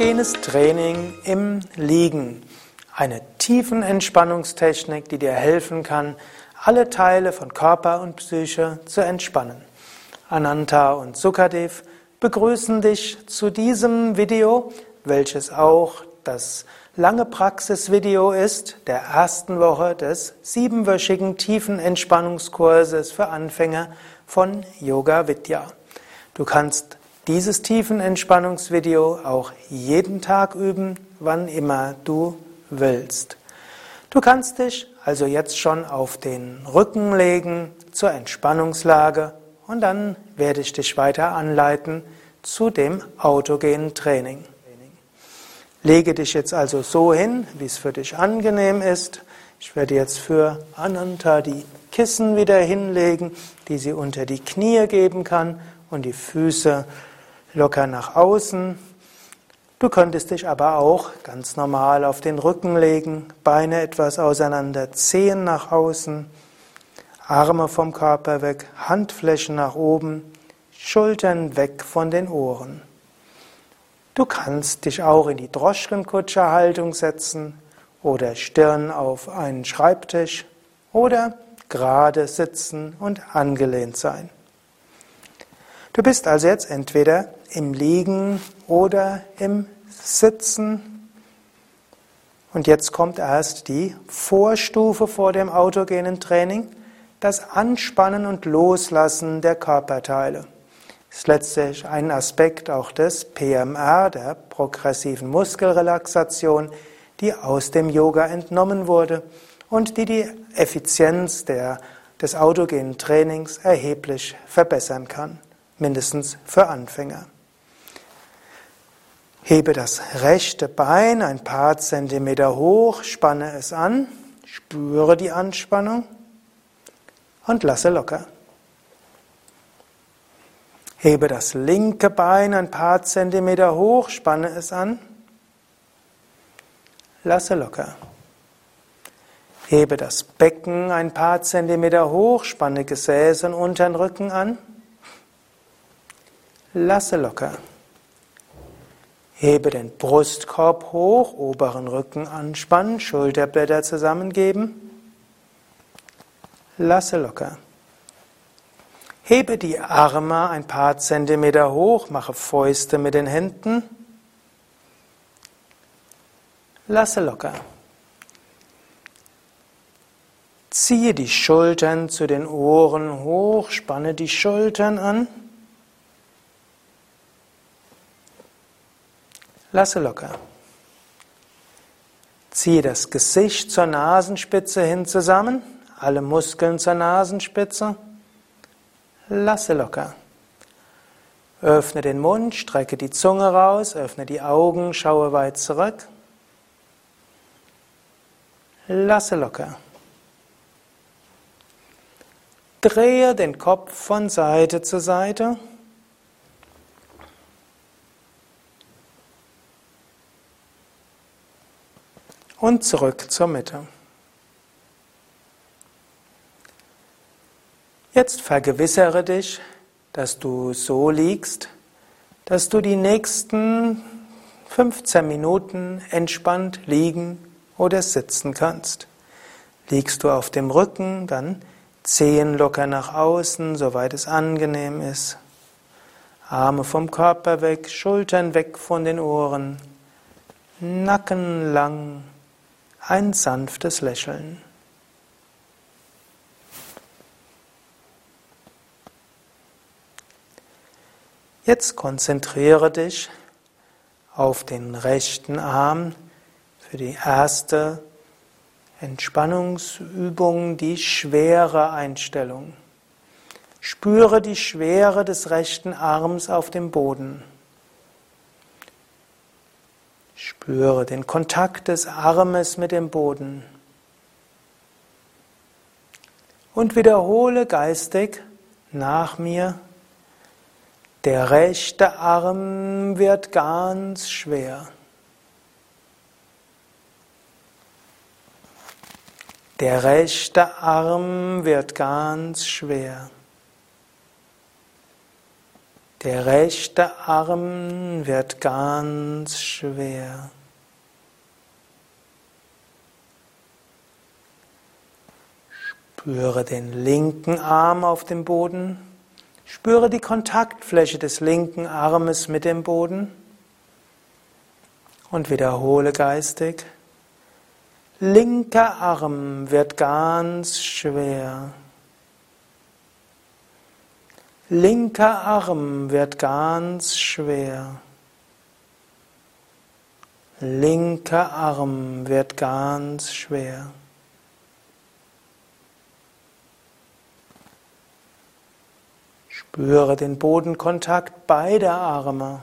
Autogenes Training im Liegen. Eine tiefen Entspannungstechnik, die dir helfen kann, alle Teile von Körper und Psyche zu entspannen. Ananta und Sukadev begrüßen dich zu diesem Video, welches auch das lange Praxisvideo ist der ersten Woche des siebenwöchigen tiefen Entspannungskurses für Anfänger von Yoga Vidya. Du kannst dieses Tiefenentspannungsvideo auch jeden Tag üben, wann immer du willst. Du kannst dich also jetzt schon auf den Rücken legen zur Entspannungslage und dann werde ich dich weiter anleiten zu dem autogenen Training. Lege dich jetzt also so hin, wie es für dich angenehm ist. Ich werde jetzt für Ananta die Kissen wieder hinlegen, die sie unter die Knie geben kann und die Füße locker nach außen. Du könntest dich aber auch ganz normal auf den Rücken legen, Beine etwas auseinander, Zehen nach außen, Arme vom Körper weg, Handflächen nach oben, Schultern weg von den Ohren. Du kannst dich auch in die Droschkenkutscherhaltung setzen oder Stirn auf einen Schreibtisch oder gerade sitzen und angelehnt sein. Du bist also jetzt entweder im Liegen oder im Sitzen. Und jetzt kommt erst die Vorstufe vor dem autogenen Training, das Anspannen und Loslassen der Körperteile. Das ist letztlich ein Aspekt auch des PMR, der progressiven Muskelrelaxation, die aus dem Yoga entnommen wurde und die die Effizienz der, des autogenen Trainings erheblich verbessern kann mindestens für Anfänger. Hebe das rechte Bein ein paar Zentimeter hoch, spanne es an, spüre die Anspannung und lasse locker. Hebe das linke Bein ein paar Zentimeter hoch, spanne es an, lasse locker. Hebe das Becken ein paar Zentimeter hoch, spanne Gesäß und unteren Rücken an. Lasse locker. Hebe den Brustkorb hoch, oberen Rücken anspannen, Schulterblätter zusammengeben. Lasse locker. Hebe die Arme ein paar Zentimeter hoch, mache Fäuste mit den Händen. Lasse locker. Ziehe die Schultern zu den Ohren hoch, spanne die Schultern an. Lasse locker. Ziehe das Gesicht zur Nasenspitze hin zusammen, alle Muskeln zur Nasenspitze. Lasse locker. Öffne den Mund, strecke die Zunge raus, öffne die Augen, schaue weit zurück. Lasse locker. Drehe den Kopf von Seite zu Seite. Und zurück zur Mitte. Jetzt vergewissere dich, dass du so liegst, dass du die nächsten 15 Minuten entspannt liegen oder sitzen kannst. Liegst du auf dem Rücken, dann Zehen locker nach außen, soweit es angenehm ist. Arme vom Körper weg, Schultern weg von den Ohren, Nacken lang, ein sanftes Lächeln. Jetzt konzentriere dich auf den rechten Arm für die erste Entspannungsübung, die schwere Einstellung. Spüre die Schwere des rechten Arms auf dem Boden. Spüre den Kontakt des Armes mit dem Boden. Und wiederhole geistig nach mir, der rechte Arm wird ganz schwer. Der rechte Arm wird ganz schwer. Der rechte Arm wird ganz schwer. Spüre den linken Arm auf dem Boden. Spüre die Kontaktfläche des linken Armes mit dem Boden. Und wiederhole geistig. Linker Arm wird ganz schwer. Linker Arm wird ganz schwer. Linker Arm wird ganz schwer. Spüre den Bodenkontakt beider Arme.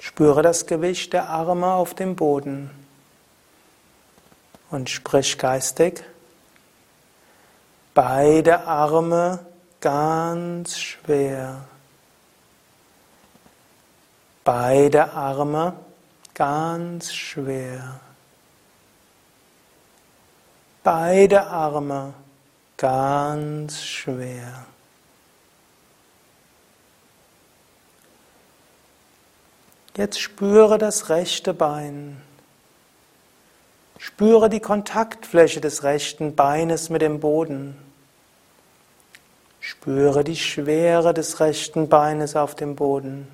Spüre das Gewicht der Arme auf dem Boden. Und sprich geistig. Beide Arme ganz schwer. Beide Arme ganz schwer. Beide Arme ganz schwer. Jetzt spüre das rechte Bein. Spüre die Kontaktfläche des rechten Beines mit dem Boden. Spüre die Schwere des rechten Beines auf dem Boden.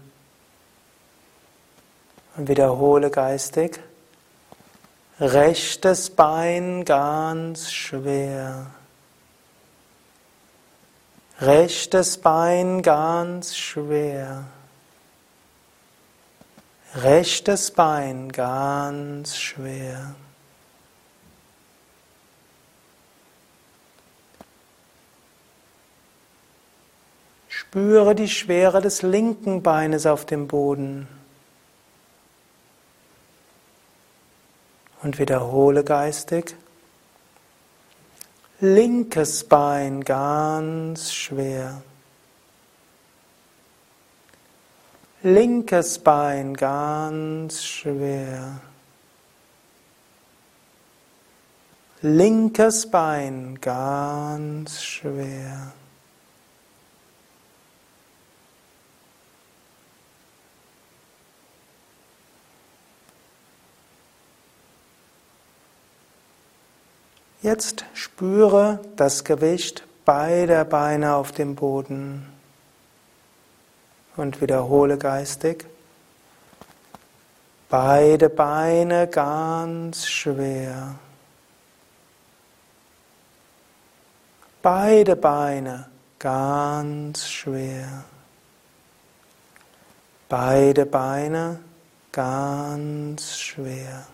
Und wiederhole geistig. Rechtes Bein ganz schwer. Rechtes Bein ganz schwer. Rechtes Bein ganz schwer. Spüre die Schwere des linken Beines auf dem Boden. Und wiederhole geistig. Linkes Bein ganz schwer. Linkes Bein ganz schwer. Linkes Bein ganz schwer. Jetzt spüre das Gewicht beider Beine auf dem Boden und wiederhole geistig. Beide Beine ganz schwer. Beide Beine ganz schwer. Beide Beine ganz schwer.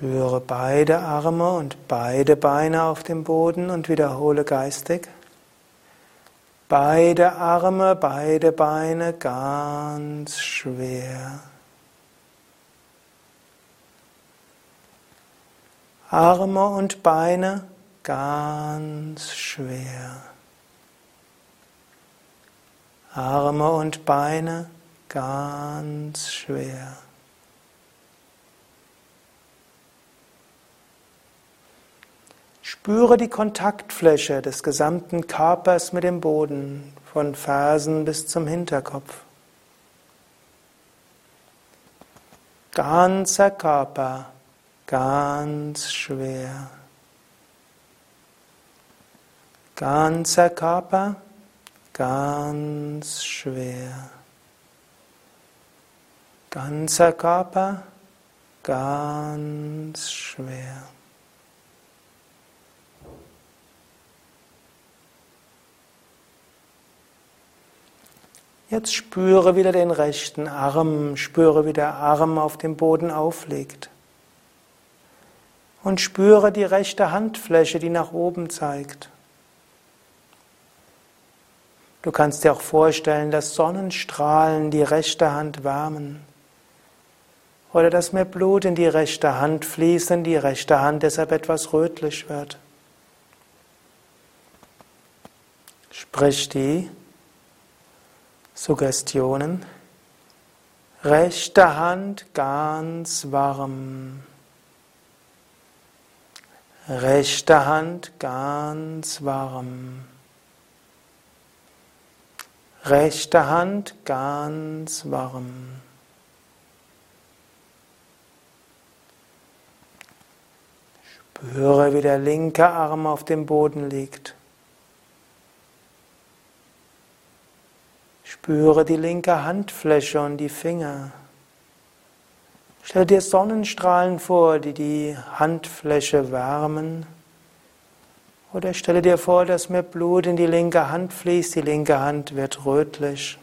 Spüre beide Arme und beide Beine auf dem Boden und wiederhole geistig. Beide Arme, beide Beine ganz schwer. Arme und Beine ganz schwer. Arme und Beine ganz schwer. Spüre die Kontaktfläche des gesamten Körpers mit dem Boden, von Fersen bis zum Hinterkopf. Ganzer Körper, ganz schwer. Ganzer Körper, ganz schwer. Ganzer Körper, ganz schwer. Jetzt spüre wieder den rechten Arm, spüre, wie der Arm auf dem Boden aufliegt. Und spüre die rechte Handfläche, die nach oben zeigt. Du kannst dir auch vorstellen, dass Sonnenstrahlen die rechte Hand wärmen. Oder dass mehr Blut in die rechte Hand fließt und die rechte Hand deshalb etwas rötlich wird. Sprich die Suggestionen. Rechte Hand ganz warm. Rechte Hand ganz warm. Rechte Hand ganz warm. Spüre, wie der linke Arm auf dem Boden liegt. Spüre die linke Handfläche und die Finger. Stell dir Sonnenstrahlen vor, die die Handfläche wärmen. Oder stelle dir vor, dass mehr Blut in die linke Hand fließt, die linke Hand wird rötlich.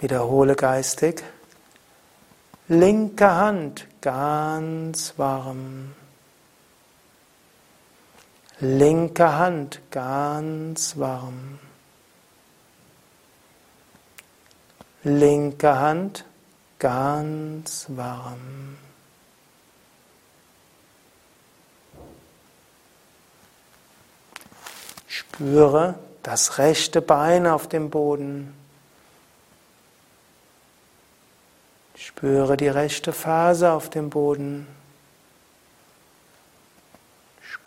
Wiederhole geistig. Linke Hand ganz warm. Linke Hand ganz warm. Linke Hand ganz warm. Spüre das rechte Bein auf dem Boden. Spüre die rechte Phase auf dem Boden.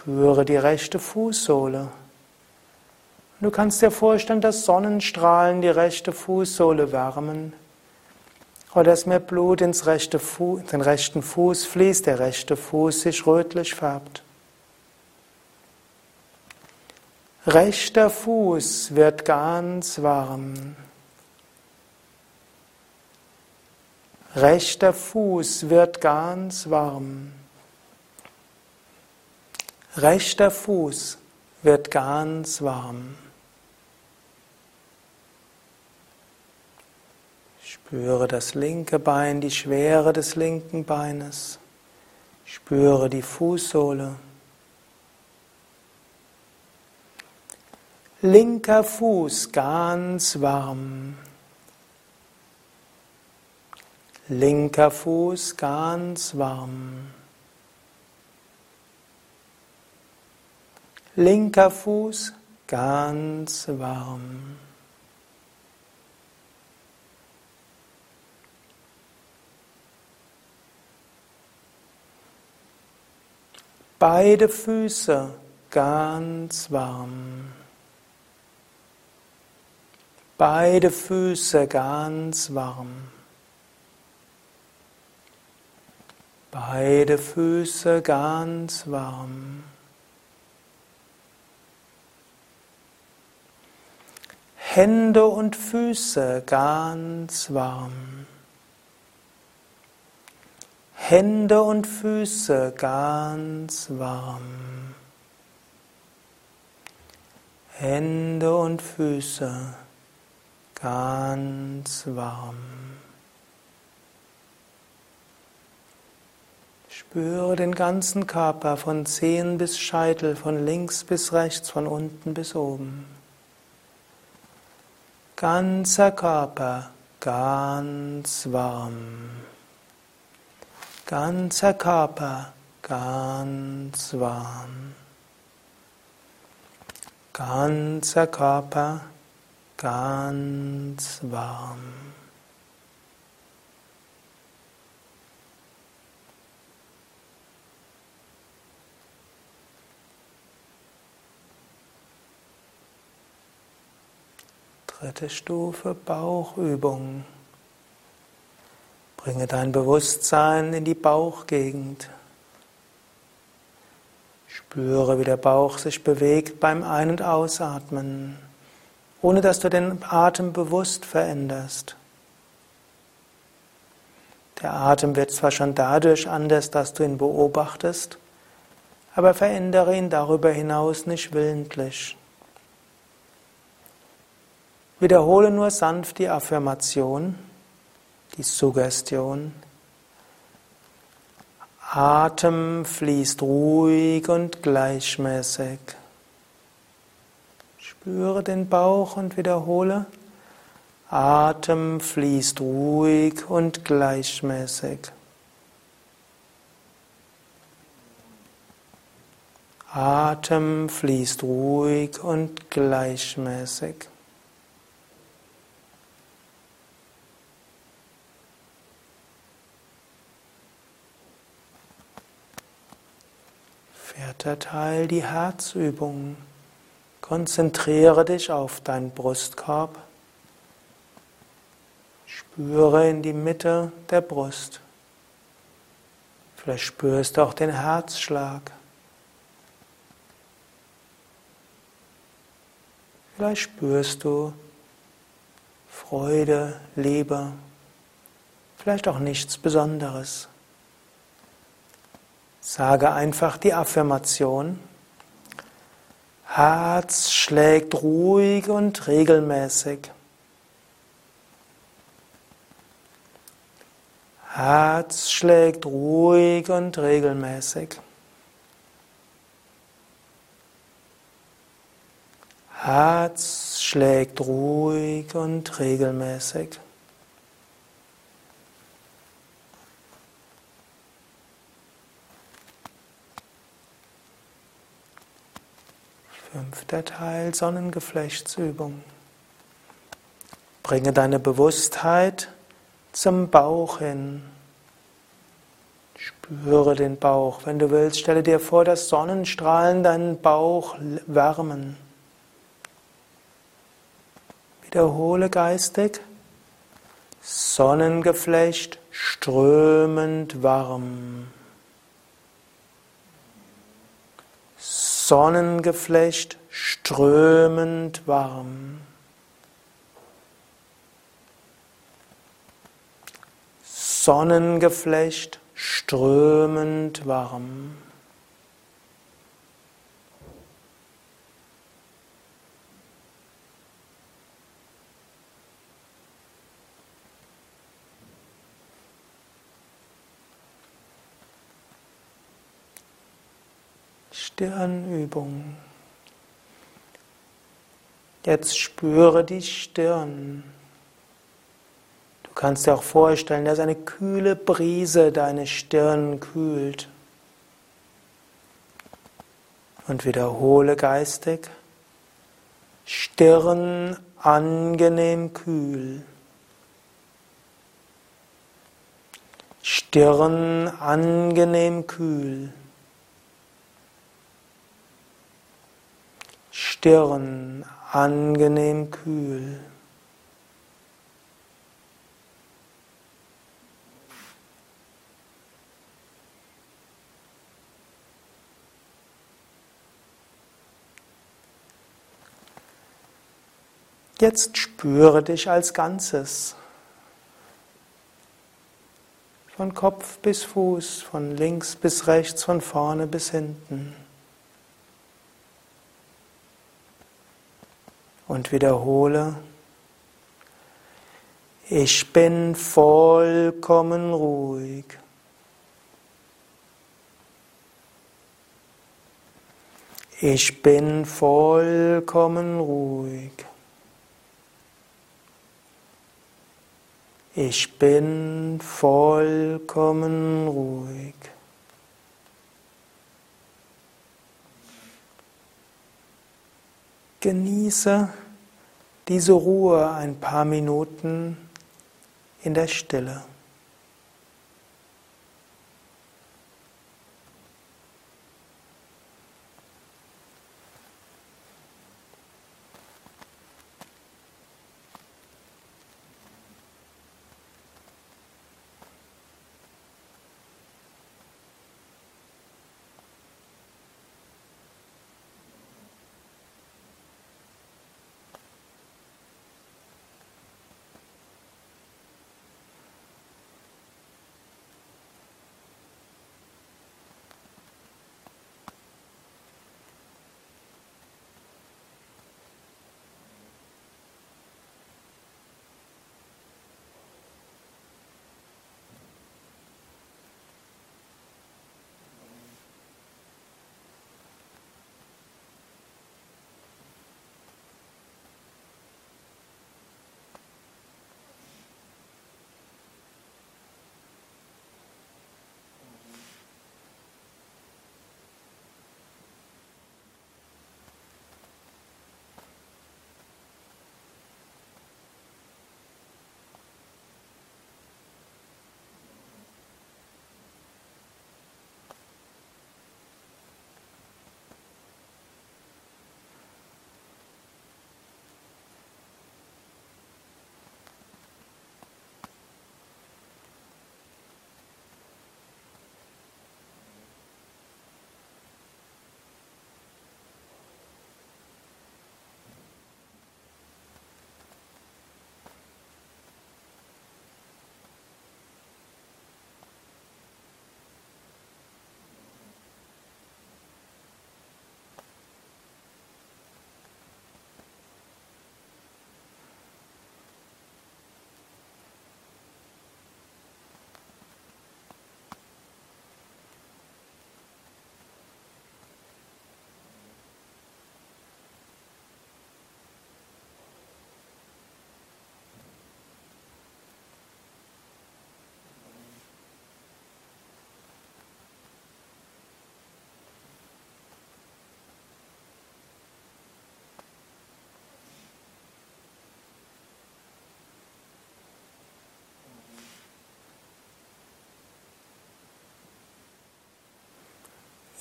Spüre die rechte Fußsohle. Du kannst dir vorstellen, dass Sonnenstrahlen die rechte Fußsohle wärmen. Oder dass mehr Blut ins rechte Fu den rechten Fuß fließt, der rechte Fuß sich rötlich färbt. Rechter Fuß wird ganz warm. Rechter Fuß wird ganz warm. Rechter Fuß wird ganz warm. Spüre das linke Bein, die Schwere des linken Beines. Spüre die Fußsohle. Linker Fuß ganz warm. Linker Fuß ganz warm. Linker Fuß ganz warm. Beide Füße ganz warm. Beide Füße ganz warm. Beide Füße ganz warm. Hände und Füße ganz warm. Hände und Füße ganz warm. Hände und Füße ganz warm. Spüre den ganzen Körper von Zehen bis Scheitel, von links bis rechts, von unten bis oben. Ganzer Körper ganz warm. Ganzer Körper ganz warm. Ganzer Körper ganz warm. Dritte Stufe Bauchübung. Bringe dein Bewusstsein in die Bauchgegend. Spüre, wie der Bauch sich bewegt beim Ein- und Ausatmen, ohne dass du den Atem bewusst veränderst. Der Atem wird zwar schon dadurch anders, dass du ihn beobachtest, aber verändere ihn darüber hinaus nicht willentlich. Wiederhole nur sanft die Affirmation, die Suggestion. Atem fließt ruhig und gleichmäßig. Spüre den Bauch und wiederhole. Atem fließt ruhig und gleichmäßig. Atem fließt ruhig und gleichmäßig. Vierter Teil, die Herzübung. Konzentriere dich auf deinen Brustkorb. Spüre in die Mitte der Brust. Vielleicht spürst du auch den Herzschlag. Vielleicht spürst du Freude, Liebe, vielleicht auch nichts Besonderes. Sage einfach die Affirmation. Herz schlägt ruhig und regelmäßig. Herz schlägt ruhig und regelmäßig. Herz schlägt ruhig und regelmäßig. Fünfter Teil Sonnengeflechtsübung. Bringe deine Bewusstheit zum Bauch hin. Spüre den Bauch. Wenn du willst, stelle dir vor, dass Sonnenstrahlen deinen Bauch wärmen. Wiederhole geistig. Sonnengeflecht strömend warm. Sonnengeflecht strömend warm. Sonnengeflecht strömend warm. Stirnübung. Jetzt spüre die Stirn. Du kannst dir auch vorstellen, dass eine kühle Brise deine Stirn kühlt. Und wiederhole geistig. Stirn angenehm kühl. Stirn angenehm kühl. Stirn angenehm kühl. Jetzt spüre dich als Ganzes. Von Kopf bis Fuß, von links bis rechts, von vorne bis hinten. Und wiederhole, ich bin vollkommen ruhig. Ich bin vollkommen ruhig. Ich bin vollkommen ruhig. Genieße diese Ruhe ein paar Minuten in der Stille.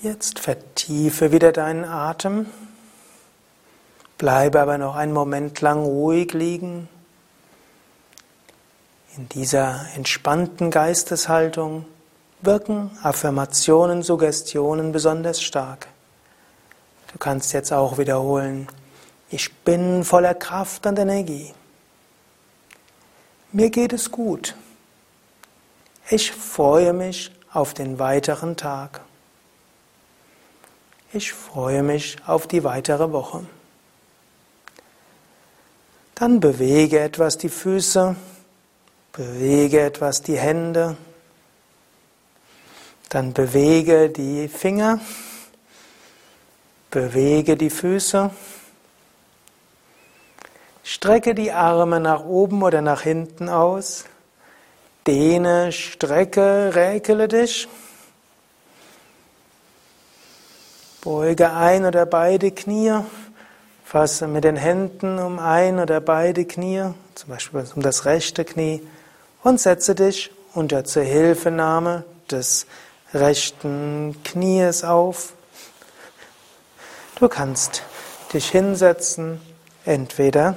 Jetzt vertiefe wieder deinen Atem. Bleibe aber noch einen Moment lang ruhig liegen. In dieser entspannten Geisteshaltung wirken Affirmationen, Suggestionen besonders stark. Du kannst jetzt auch wiederholen, ich bin voller Kraft und Energie. Mir geht es gut. Ich freue mich auf den weiteren Tag. Ich freue mich auf die weitere Woche. Dann bewege etwas die Füße, bewege etwas die Hände, dann bewege die Finger, bewege die Füße, strecke die Arme nach oben oder nach hinten aus, dehne, strecke, räkele dich, beuge ein oder beide Knie, fasse mit den Händen um ein oder beide Knie, zum Beispiel um das rechte Knie, und setze dich unter Zuhilfenahme des rechten Knies auf. Du kannst dich hinsetzen, entweder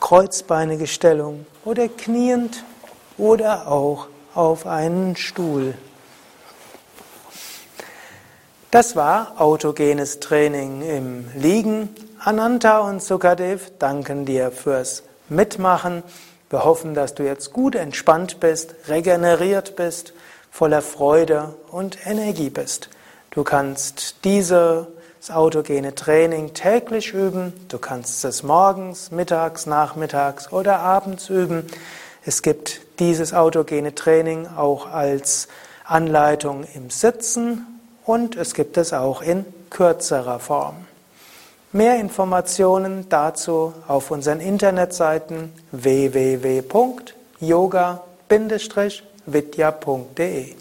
kreuzbeinige Stellung oder kniend oder auch auf einen Stuhl. Das war autogenes Training im Liegen. Ananta und Sukadev danken dir fürs Mitmachen. Wir hoffen, dass du jetzt gut entspannt bist, regeneriert bist voller Freude und Energie bist. Du kannst dieses autogene Training täglich üben. Du kannst es morgens, mittags, nachmittags oder abends üben. Es gibt dieses autogene Training auch als Anleitung im Sitzen und es gibt es auch in kürzerer Form. Mehr Informationen dazu auf unseren Internetseiten www.yoga-vidya.de